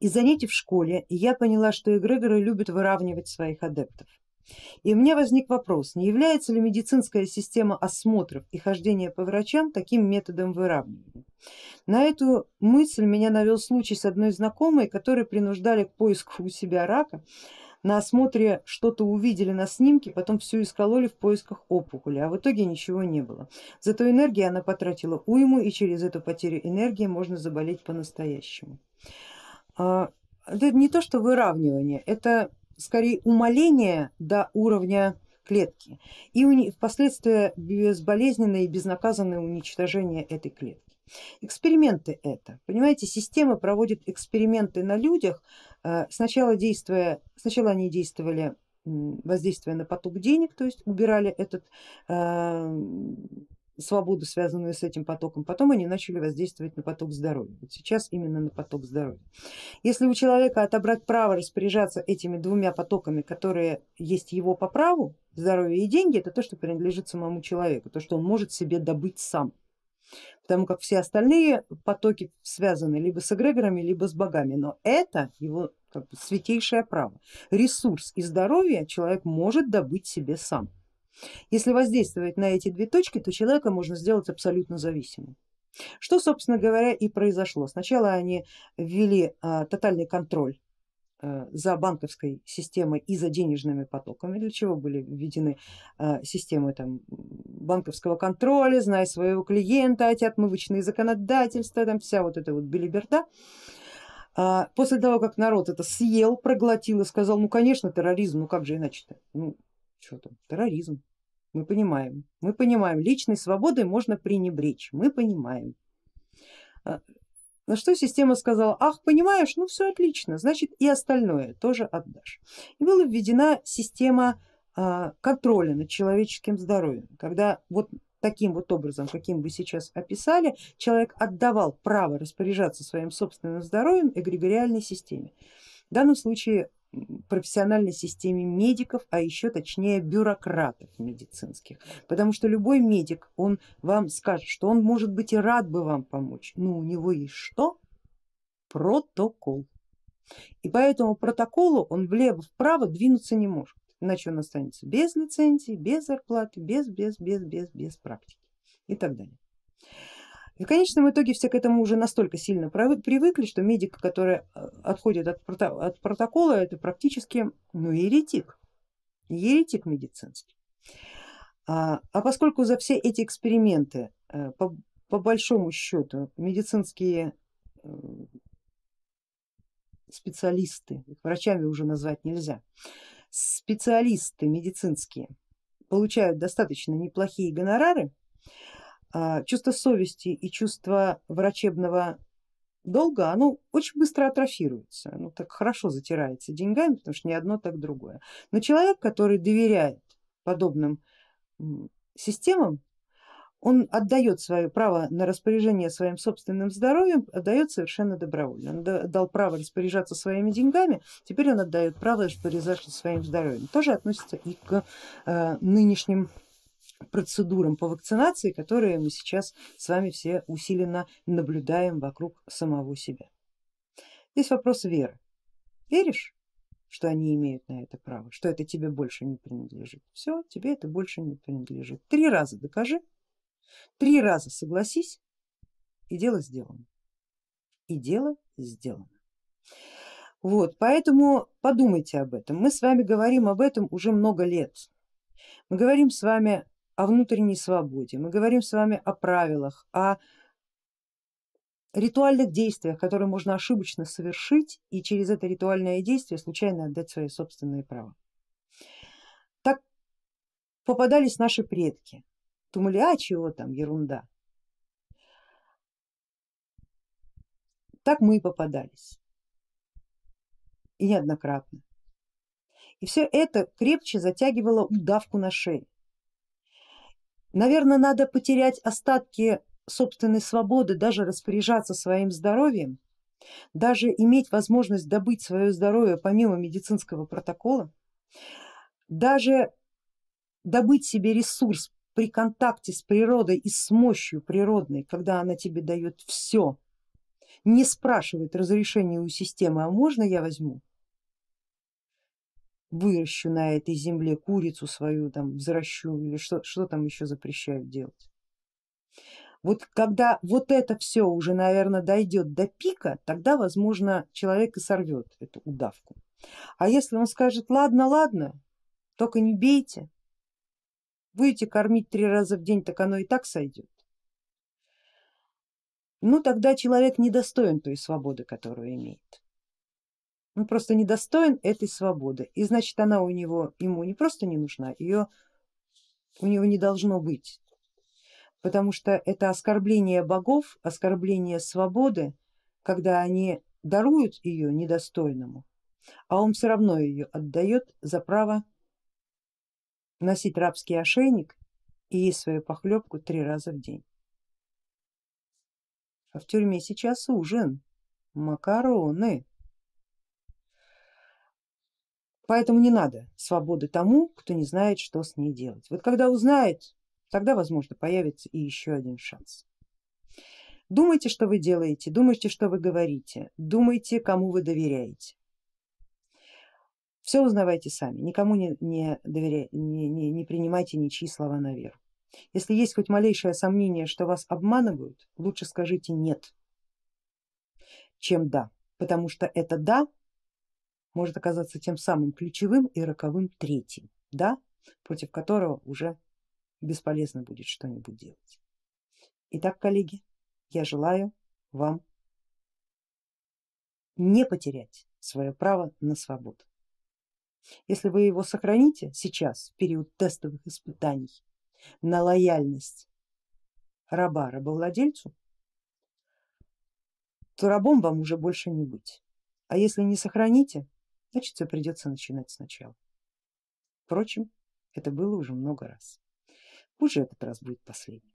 из занятий в школе я поняла, что эгрегоры любят выравнивать своих адептов. И у меня возник вопрос, не является ли медицинская система осмотров и хождения по врачам таким методом выравнивания? На эту мысль меня навел случай с одной знакомой, которой принуждали к поиску у себя рака, на осмотре что-то увидели на снимке, потом все искололи в поисках опухоли, а в итоге ничего не было. Зато энергии она потратила уйму и через эту потерю энергии можно заболеть по-настоящему. А, это не то что выравнивание, это скорее умаление до уровня клетки и впоследствии безболезненное и безнаказанное уничтожение этой клетки. Эксперименты это, понимаете, система проводит эксперименты на людях, э, сначала, действуя, сначала они действовали воздействуя на поток денег, то есть убирали этот э, свободу, связанную с этим потоком, потом они начали воздействовать на поток здоровья. Вот сейчас именно на поток здоровья. Если у человека отобрать право распоряжаться этими двумя потоками, которые есть его по праву, здоровье и деньги, это то, что принадлежит самому человеку, то, что он может себе добыть сам. Потому как все остальные потоки связаны либо с эгрегорами, либо с богами, но это его как бы, святейшее право. Ресурс и здоровье человек может добыть себе сам. Если воздействовать на эти две точки, то человека можно сделать абсолютно зависимым. Что собственно говоря и произошло. Сначала они ввели а, тотальный контроль а, за банковской системой и за денежными потоками, для чего были введены а, системы там, банковского контроля, знай своего клиента, эти отмывочные законодательства, там вся вот эта вот билиберда. А, после того, как народ это съел, проглотил и сказал, ну конечно терроризм, ну как же иначе-то, ну что там, терроризм, мы понимаем, мы понимаем, личной свободой можно пренебречь, мы понимаем. А, на что система сказала, ах, понимаешь, ну все отлично, значит и остальное тоже отдашь. И была введена система а, контроля над человеческим здоровьем, когда вот таким вот образом, каким вы сейчас описали, человек отдавал право распоряжаться своим собственным здоровьем эгрегориальной системе. В данном случае профессиональной системе медиков, а еще точнее бюрократов медицинских. Потому что любой медик, он вам скажет, что он может быть и рад бы вам помочь, но у него есть что? Протокол. И по этому протоколу он влево-вправо двинуться не может, иначе он останется без лицензии, без зарплаты, без, без, без, без, без практики и так далее. В конечном итоге все к этому уже настолько сильно привыкли, что медик, который э, отходит от, от протокола, это практически ну, еретик, еретик медицинский. А, а поскольку за все эти эксперименты э, по, по большому счету медицинские э, специалисты, врачами уже назвать нельзя, специалисты медицинские получают достаточно неплохие гонорары, чувство совести и чувство врачебного долга, оно очень быстро атрофируется, оно так хорошо затирается деньгами, потому что ни одно, так другое. Но человек, который доверяет подобным системам, он отдает свое право на распоряжение своим собственным здоровьем, отдает совершенно добровольно. Он дал право распоряжаться своими деньгами, теперь он отдает право распоряжаться своим здоровьем. Тоже относится и к э, нынешним процедурам по вакцинации, которые мы сейчас с вами все усиленно наблюдаем вокруг самого себя. Здесь вопрос веры. Веришь, что они имеют на это право, что это тебе больше не принадлежит? Все, тебе это больше не принадлежит. Три раза докажи, три раза согласись и дело сделано. И дело сделано. Вот, поэтому подумайте об этом. Мы с вами говорим об этом уже много лет. Мы говорим с вами о внутренней свободе, мы говорим с вами о правилах, о ритуальных действиях, которые можно ошибочно совершить и через это ритуальное действие случайно отдать свои собственные права. Так попадались наши предки, думали, а чего там, ерунда. Так мы и попадались и неоднократно. И все это крепче затягивало удавку на шее. Наверное, надо потерять остатки собственной свободы, даже распоряжаться своим здоровьем, даже иметь возможность добыть свое здоровье помимо медицинского протокола, даже добыть себе ресурс при контакте с природой и с мощью природной, когда она тебе дает все, не спрашивает разрешения у системы, а можно я возьму, выращу на этой земле курицу свою, там взращу или что, что там еще запрещают делать. Вот когда вот это все уже, наверное, дойдет до пика, тогда, возможно, человек и сорвет эту удавку. А если он скажет, ладно, ладно, только не бейте, будете кормить три раза в день, так оно и так сойдет. Ну тогда человек недостоин той свободы, которую имеет. Он просто недостоин этой свободы и значит она у него ему не просто не нужна, ее у него не должно быть потому что это оскорбление богов, оскорбление свободы, когда они даруют ее недостойному, а он все равно ее отдает за право носить рабский ошейник и есть свою похлебку три раза в день. А в тюрьме сейчас ужин, макароны. Поэтому не надо свободы тому, кто не знает, что с ней делать. Вот когда узнает, тогда возможно появится и еще один шанс. Думайте, что вы делаете, думайте, что вы говорите, думайте, кому вы доверяете. Все узнавайте сами, никому не, не, доверяй, не, не, не принимайте ничьи слова на веру. Если есть хоть малейшее сомнение, что вас обманывают, лучше скажите нет, чем да, потому что это да может оказаться тем самым ключевым и роковым третьим, да, против которого уже бесполезно будет что-нибудь делать. Итак, коллеги, я желаю вам не потерять свое право на свободу. Если вы его сохраните сейчас, в период тестовых испытаний, на лояльность раба рабовладельцу, то рабом вам уже больше не быть. А если не сохраните, значит все придется начинать сначала. Впрочем, это было уже много раз. Пусть же этот раз будет последним.